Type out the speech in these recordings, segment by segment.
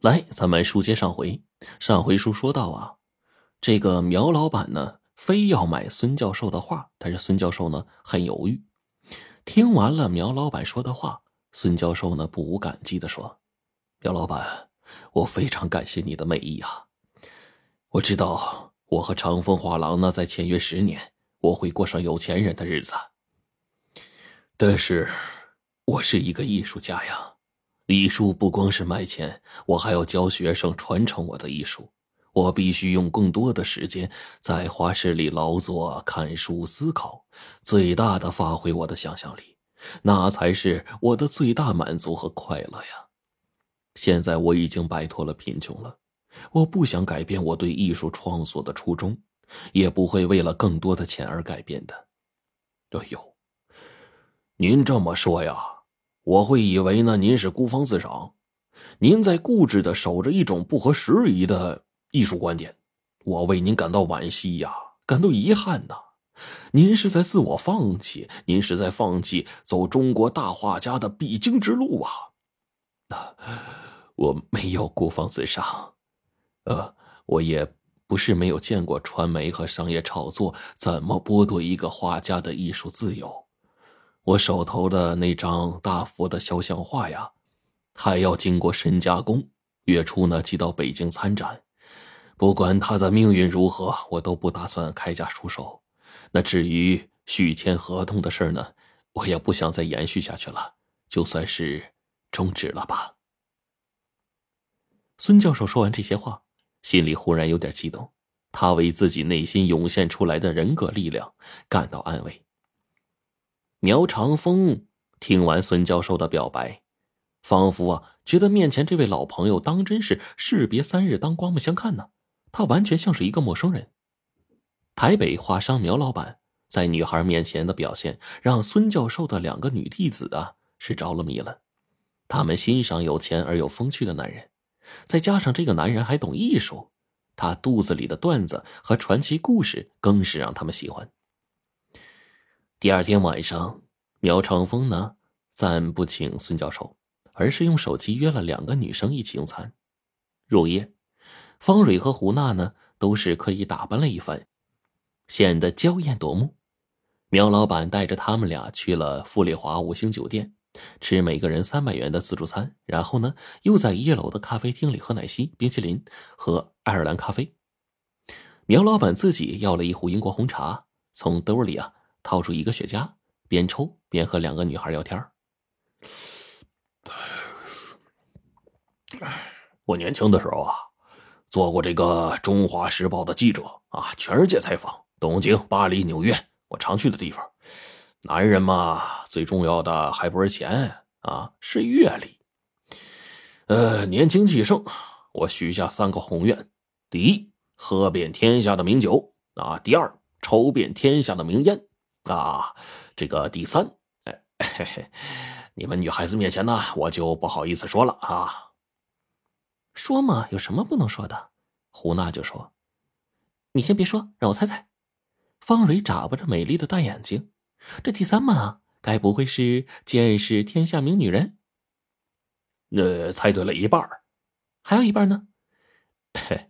来，咱们书接上回。上回书说到啊，这个苗老板呢，非要买孙教授的画，但是孙教授呢很犹豫。听完了苗老板说的话，孙教授呢不无感激的说：“苗老板，我非常感谢你的美意啊！我知道我和长风画廊呢，在签约十年，我会过上有钱人的日子。但是，我是一个艺术家呀。”艺术不光是卖钱，我还要教学生传承我的艺术。我必须用更多的时间在画室里劳作、看书、思考，最大的发挥我的想象力，那才是我的最大满足和快乐呀！现在我已经摆脱了贫穷了，我不想改变我对艺术创作的初衷，也不会为了更多的钱而改变的。哎呦，您这么说呀？我会以为呢，您是孤芳自赏，您在固执的守着一种不合时宜的艺术观点，我为您感到惋惜呀，感到遗憾呐。您是在自我放弃，您是在放弃走中国大画家的必经之路啊！我没有孤芳自赏，呃，我也不是没有见过传媒和商业炒作怎么剥夺一个画家的艺术自由。我手头的那张大佛的肖像画呀，还要经过深加工，月初呢寄到北京参展。不管他的命运如何，我都不打算开价出手。那至于续签合同的事呢，我也不想再延续下去了，就算是终止了吧。孙教授说完这些话，心里忽然有点激动，他为自己内心涌现出来的人格力量感到安慰。苗长风听完孙教授的表白，仿佛啊觉得面前这位老朋友当真是士别三日当刮目相看呢。他完全像是一个陌生人。台北画商苗老板在女孩面前的表现，让孙教授的两个女弟子啊是着了迷了。他们欣赏有钱而又风趣的男人，再加上这个男人还懂艺术，他肚子里的段子和传奇故事更是让他们喜欢。第二天晚上，苗长风呢暂不请孙教授，而是用手机约了两个女生一起用餐。入夜，方蕊和胡娜呢都是刻意打扮了一番，显得娇艳夺目。苗老板带着他们俩去了富丽华五星酒店，吃每个人三百元的自助餐，然后呢又在一楼的咖啡厅里喝奶昔、冰淇淋和爱尔兰咖啡。苗老板自己要了一壶英国红茶，从兜里啊。掏出一个雪茄，边抽边和两个女孩聊天。我年轻的时候啊，做过这个《中华时报》的记者啊，全世界采访，东京、巴黎、纽约，我常去的地方。男人嘛，最重要的还不是钱啊，是阅历。呃，年轻气盛，我许下三个宏愿：第一，喝遍天下的名酒啊；第二，抽遍天下的名烟。啊，这个第三，哎，嘿嘿，你们女孩子面前呢，我就不好意思说了啊。说嘛，有什么不能说的？胡娜就说：“你先别说，让我猜猜。”方蕊眨巴着美丽的大眼睛，这第三嘛，该不会是见识天下名女人？呃，猜对了一半还有一半呢？嘿，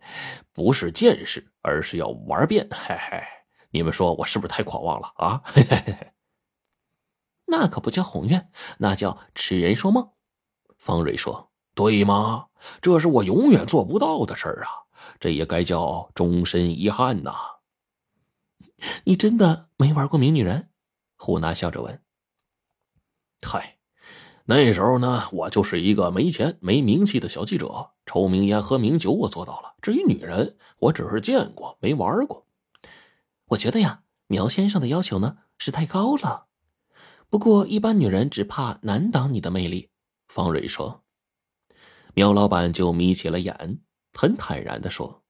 不是见识，而是要玩遍。嘿嘿。你们说我是不是太狂妄了啊？那可不叫宏愿，那叫痴人说梦。方瑞说：“对吗？这是我永远做不到的事儿啊！这也该叫终身遗憾呐。”你真的没玩过名女人？胡娜笑着问。嗨，那时候呢，我就是一个没钱没名气的小记者，抽名烟喝名酒我做到了。至于女人，我只是见过，没玩过。我觉得呀，苗先生的要求呢是太高了。不过一般女人只怕难挡你的魅力。方蕊说。苗老板就眯起了眼，很坦然的说：“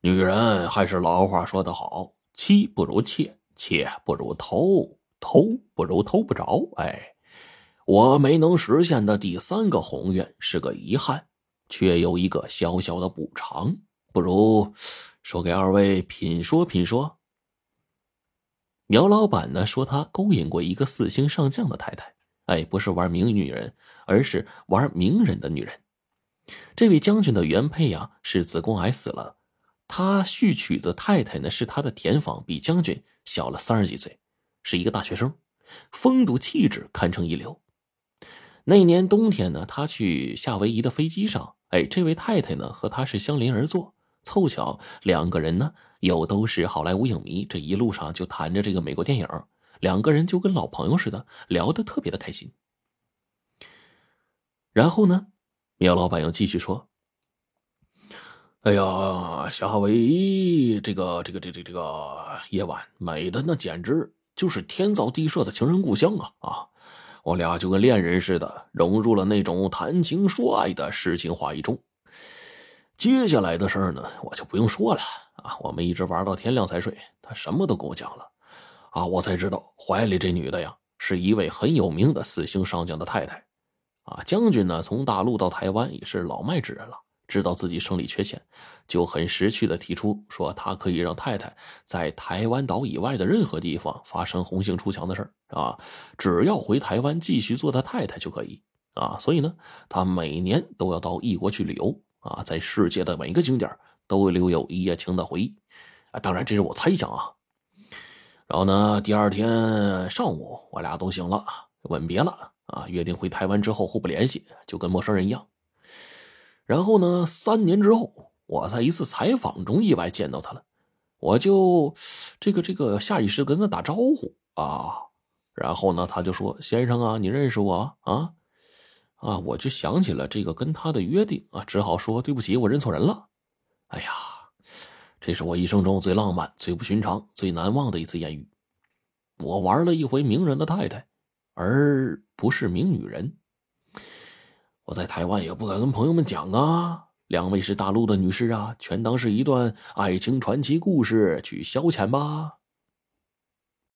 女人还是老话说得好，妻不如妾，妾不如偷，偷不如偷不着。哎，我没能实现的第三个宏愿是个遗憾，却有一个小小的补偿，不如……”说给二位品说品说。苗老板呢说他勾引过一个四星上将的太太，哎，不是玩名女人，而是玩名人的女人。这位将军的原配呀是子宫癌死了，他续娶的太太呢是他的田房，比将军小了三十几岁，是一个大学生，风度气质堪称一流。那年冬天呢，他去夏威夷的飞机上，哎，这位太太呢和他是相邻而坐，凑巧两个人呢又都是好莱坞影迷，这一路上就谈着这个美国电影，两个人就跟老朋友似的，聊得特别的开心。然后呢，苗老板又继续说：“哎呀，夏威夷这个这个这这这个夜晚美的那简直就是天造地设的情人故乡啊啊！我俩就跟恋人似的，融入了那种谈情说爱的诗情画意中。接下来的事儿呢，我就不用说了啊，我们一直玩到天亮才睡。他什么都跟我讲了啊，我才知道怀里这女的呀，是一位很有名的四星上将的太太。”啊，将军呢，从大陆到台湾也是老迈之人了，知道自己生理缺陷，就很识趣的提出说，他可以让太太在台湾岛以外的任何地方发生红杏出墙的事儿啊，只要回台湾继续做他太太就可以啊。所以呢，他每年都要到异国去旅游啊，在世界的每一个景点都留有一夜情的回忆啊。当然，这是我猜想啊。然后呢，第二天上午，我俩都醒了，吻别了。啊，约定回台湾之后互不联系，就跟陌生人一样。然后呢，三年之后，我在一次采访中意外见到他了，我就这个这个下意识跟他打招呼啊。然后呢，他就说：“先生啊，你认识我啊？”啊，我就想起了这个跟他的约定啊，只好说：“对不起，我认错人了。”哎呀，这是我一生中最浪漫、最不寻常、最难忘的一次艳遇。我玩了一回名人的太太。而不是名女人，我在台湾也不敢跟朋友们讲啊。两位是大陆的女士啊，全当是一段爱情传奇故事去消遣吧。